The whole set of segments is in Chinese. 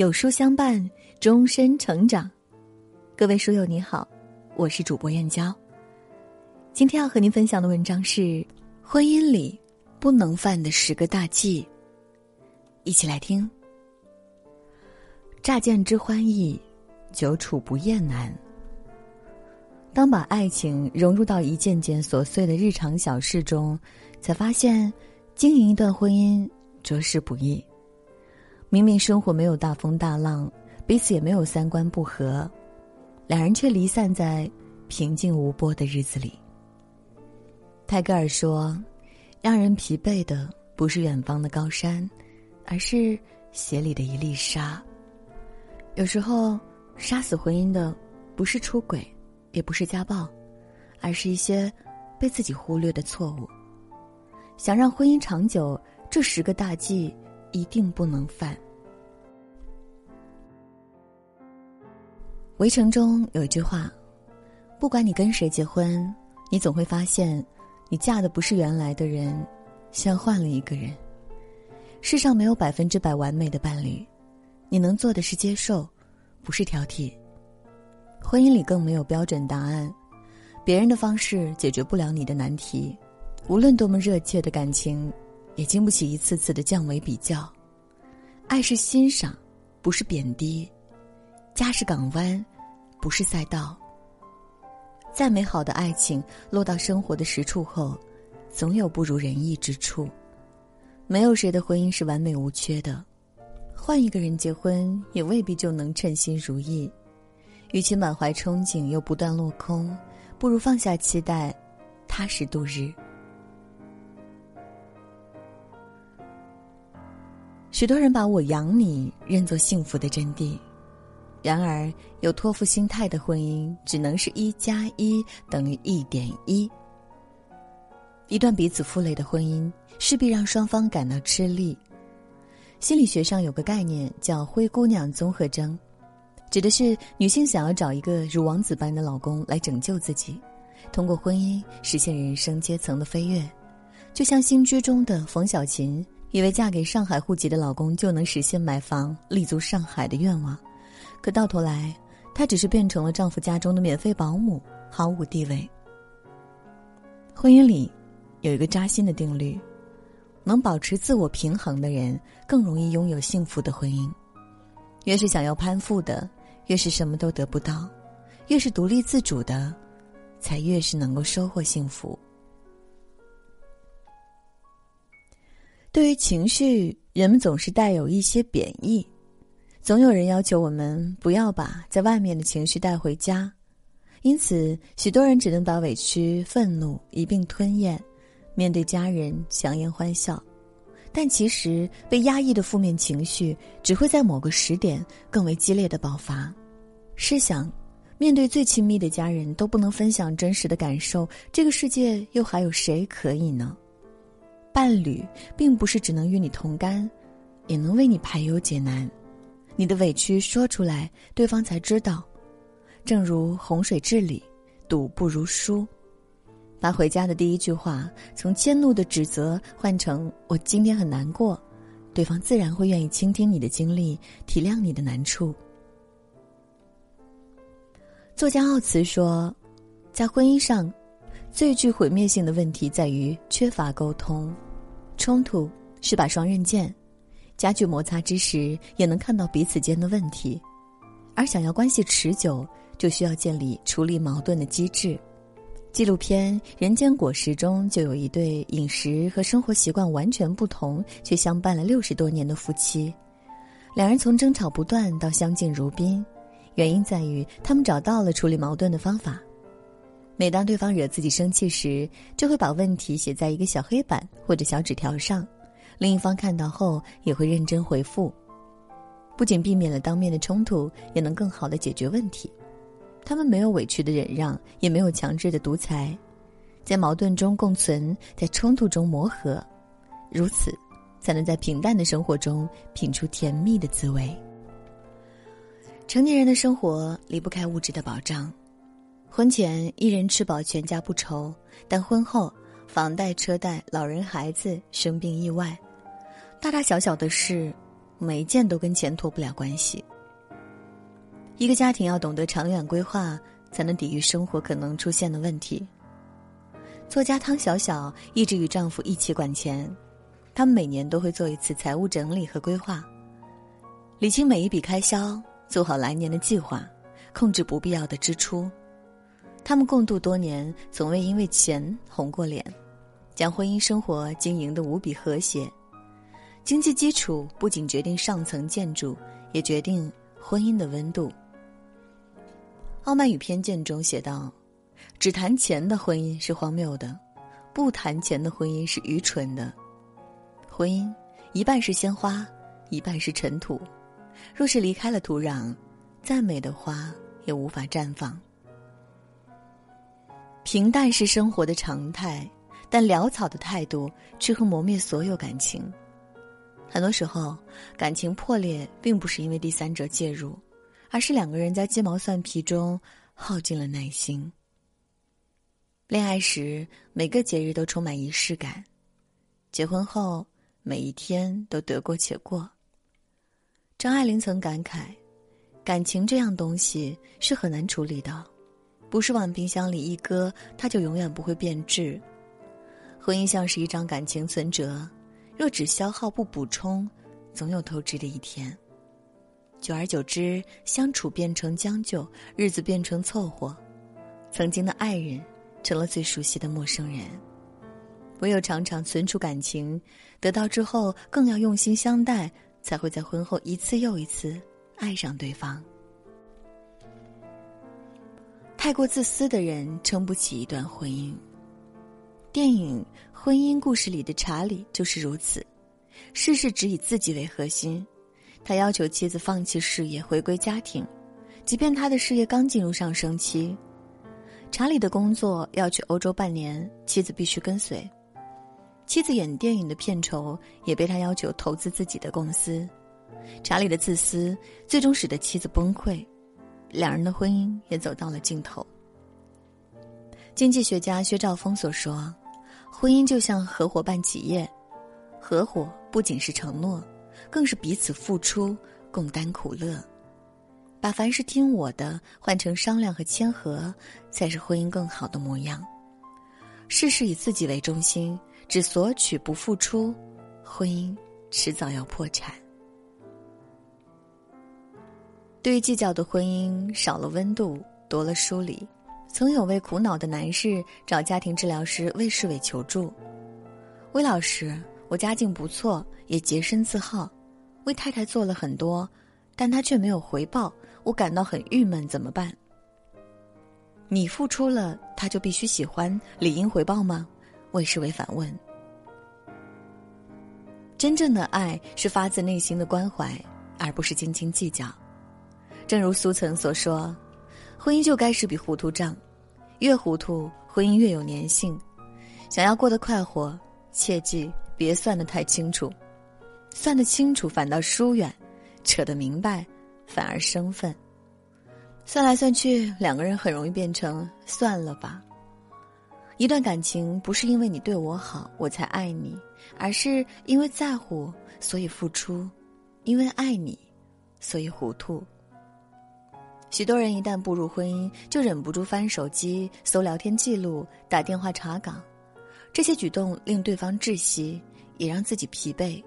有书相伴，终身成长。各位书友你好，我是主播燕娇。今天要和您分享的文章是婚姻里不能犯的十个大忌。一起来听。乍见之欢易，久处不厌难。当把爱情融入到一件件琐碎的日常小事中，才发现经营一段婚姻着实不易。明明生活没有大风大浪，彼此也没有三观不合，两人却离散在平静无波的日子里。泰戈尔说：“让人疲惫的不是远方的高山，而是鞋里的一粒沙。”有时候，杀死婚姻的不是出轨，也不是家暴，而是一些被自己忽略的错误。想让婚姻长久，这十个大忌。一定不能犯。围城中有一句话：“不管你跟谁结婚，你总会发现，你嫁的不是原来的人，像换了一个人。”世上没有百分之百完美的伴侣，你能做的是接受，不是挑剔。婚姻里更没有标准答案，别人的方式解决不了你的难题，无论多么热切的感情。也经不起一次次的降维比较，爱是欣赏，不是贬低；家是港湾，不是赛道。再美好的爱情，落到生活的实处后，总有不如人意之处。没有谁的婚姻是完美无缺的，换一个人结婚，也未必就能称心如意。与其满怀憧憬又不断落空，不如放下期待，踏实度日。许多人把我养你认作幸福的真谛，然而有托付心态的婚姻只能是一加一等于一点一。一段彼此负累的婚姻势必让双方感到吃力。心理学上有个概念叫“灰姑娘综合征”，指的是女性想要找一个如王子般的老公来拯救自己，通过婚姻实现人生阶层的飞跃，就像新居中的冯小琴。以为嫁给上海户籍的老公就能实现买房立足上海的愿望，可到头来，她只是变成了丈夫家中的免费保姆，毫无地位。婚姻里有一个扎心的定律：能保持自我平衡的人更容易拥有幸福的婚姻。越是想要攀附的，越是什么都得不到；越是独立自主的，才越是能够收获幸福。对于情绪，人们总是带有一些贬义，总有人要求我们不要把在外面的情绪带回家，因此，许多人只能把委屈、愤怒一并吞咽，面对家人强颜欢笑。但其实，被压抑的负面情绪只会在某个时点更为激烈的爆发。试想，面对最亲密的家人都不能分享真实的感受，这个世界又还有谁可以呢？伴侣并不是只能与你同甘，也能为你排忧解难。你的委屈说出来，对方才知道。正如洪水治理，堵不如疏。把回家的第一句话从迁怒的指责换成“我今天很难过”，对方自然会愿意倾听你的经历，体谅你的难处。作家奥茨说，在婚姻上。最具毁灭性的问题在于缺乏沟通，冲突是把双刃剑，加剧摩擦之时也能看到彼此间的问题，而想要关系持久，就需要建立处理矛盾的机制。纪录片《人间果实》中就有一对饮食和生活习惯完全不同却相伴了六十多年的夫妻，两人从争吵不断到相敬如宾，原因在于他们找到了处理矛盾的方法。每当对方惹自己生气时，就会把问题写在一个小黑板或者小纸条上，另一方看到后也会认真回复，不仅避免了当面的冲突，也能更好的解决问题。他们没有委屈的忍让，也没有强制的独裁，在矛盾中共存，在冲突中磨合，如此，才能在平淡的生活中品出甜蜜的滋味。成年人的生活离不开物质的保障。婚前一人吃饱全家不愁，但婚后房贷车贷、老人孩子生病意外，大大小小的事，每一件都跟钱脱不了关系。一个家庭要懂得长远规划，才能抵御生活可能出现的问题。作家汤小小一直与丈夫一起管钱，他们每年都会做一次财务整理和规划，理清每一笔开销，做好来年的计划，控制不必要的支出。他们共度多年，从未因为钱红过脸，将婚姻生活经营的无比和谐。经济基础不仅决定上层建筑，也决定婚姻的温度。《傲慢与偏见》中写道：“只谈钱的婚姻是荒谬的，不谈钱的婚姻是愚蠢的。婚姻一半是鲜花，一半是尘土。若是离开了土壤，再美的花也无法绽放。平淡是生活的常态，但潦草的态度却会磨灭所有感情。很多时候，感情破裂并不是因为第三者介入。”而是两个人在鸡毛蒜皮中耗尽了耐心。恋爱时，每个节日都充满仪式感；结婚后，每一天都得过且过。张爱玲曾感慨：“感情这样东西是很难处理的，不是往冰箱里一搁，它就永远不会变质。婚姻像是一张感情存折，若只消耗不补充，总有透支的一天。”久而久之，相处变成将就，日子变成凑合，曾经的爱人成了最熟悉的陌生人。唯有常常存储感情，得到之后更要用心相待，才会在婚后一次又一次爱上对方。太过自私的人撑不起一段婚姻。电影《婚姻故事》里的查理就是如此，事事只以自己为核心。他要求妻子放弃事业，回归家庭，即便他的事业刚进入上升期。查理的工作要去欧洲半年，妻子必须跟随。妻子演电影的片酬也被他要求投资自己的公司。查理的自私最终使得妻子崩溃，两人的婚姻也走到了尽头。经济学家薛兆丰所说：“婚姻就像合伙办企业，合伙不仅是承诺。”更是彼此付出，共担苦乐，把凡事听我的换成商量和谦和，才是婚姻更好的模样。事事以自己为中心，只索取不付出，婚姻迟早要破产。对于计较的婚姻，少了温度，多了疏离。曾有位苦恼的男士找家庭治疗师魏世伟求助，魏老师。我家境不错，也洁身自好，为太太做了很多，但她却没有回报，我感到很郁闷，怎么办？你付出了，他就必须喜欢，理应回报吗？魏世伟反问。真正的爱是发自内心的关怀，而不是斤斤计较。正如苏岑所说，婚姻就该是笔糊涂账，越糊涂，婚姻越有粘性。想要过得快活，切记。别算得太清楚，算得清楚反倒疏远，扯得明白反而生分。算来算去，两个人很容易变成算了吧。一段感情不是因为你对我好我才爱你，而是因为在乎所以付出，因为爱你所以糊涂。许多人一旦步入婚姻，就忍不住翻手机、搜聊天记录、打电话查岗，这些举动令对方窒息。也让自己疲惫。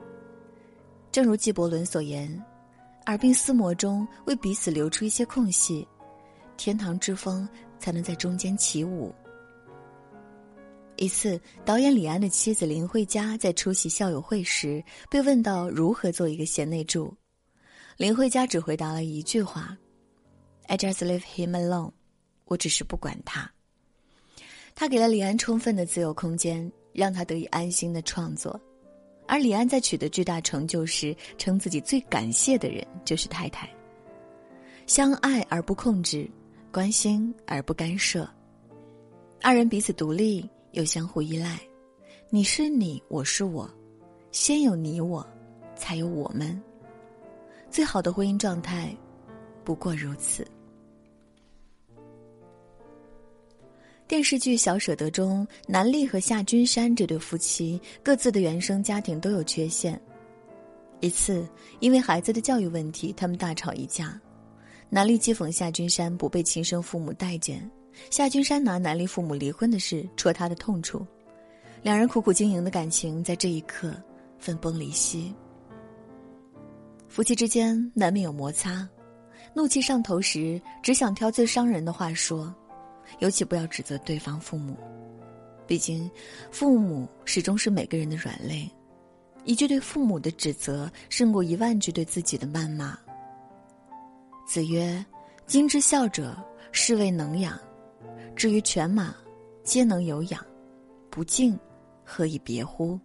正如纪伯伦所言：“耳鬓厮磨中，为彼此留出一些空隙，天堂之风才能在中间起舞。”一次，导演李安的妻子林慧嘉在出席校友会时，被问到如何做一个贤内助，林慧嘉只回答了一句话：“I just leave him alone。”我只是不管他。他给了李安充分的自由空间，让他得以安心的创作。而李安在取得巨大成就时，称自己最感谢的人就是太太。相爱而不控制，关心而不干涉，二人彼此独立又相互依赖。你是你，我是我，先有你我，才有我们。最好的婚姻状态，不过如此。电视剧《小舍得》中，南丽和夏君山这对夫妻各自的原生家庭都有缺陷。一次，因为孩子的教育问题，他们大吵一架。南丽讥讽夏君山不被亲生父母待见，夏君山拿南丽父母离婚的事戳他的痛处，两人苦苦经营的感情在这一刻分崩离析。夫妻之间难免有摩擦，怒气上头时只想挑最伤人的话说，尤其不要指责对方父母，毕竟父母始终是每个人的软肋。一句对父母的指责，胜过一万句对自己的谩骂。子曰：“今之孝者，是谓能养；至于犬马，皆能有养，不敬，何以别乎？”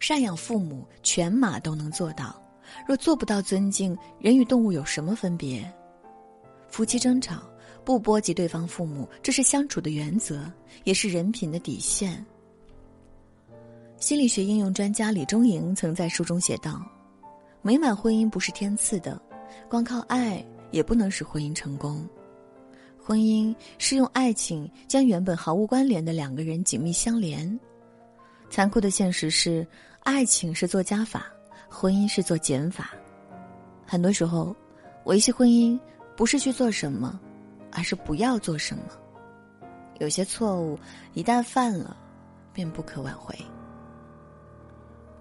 赡养父母，犬马都能做到。若做不到尊敬，人与动物有什么分别？夫妻争吵，不波及对方父母，这是相处的原则，也是人品的底线。心理学应用专家李中莹曾在书中写道：“美满婚姻不是天赐的，光靠爱也不能使婚姻成功。婚姻是用爱情将原本毫无关联的两个人紧密相连。残酷的现实是，爱情是做加法，婚姻是做减法。很多时候，维系婚姻不是去做什么，而是不要做什么。有些错误一旦犯了，便不可挽回。”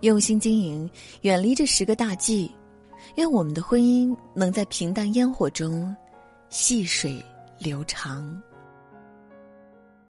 用心经营，远离这十个大忌，愿我们的婚姻能在平淡烟火中细水流长。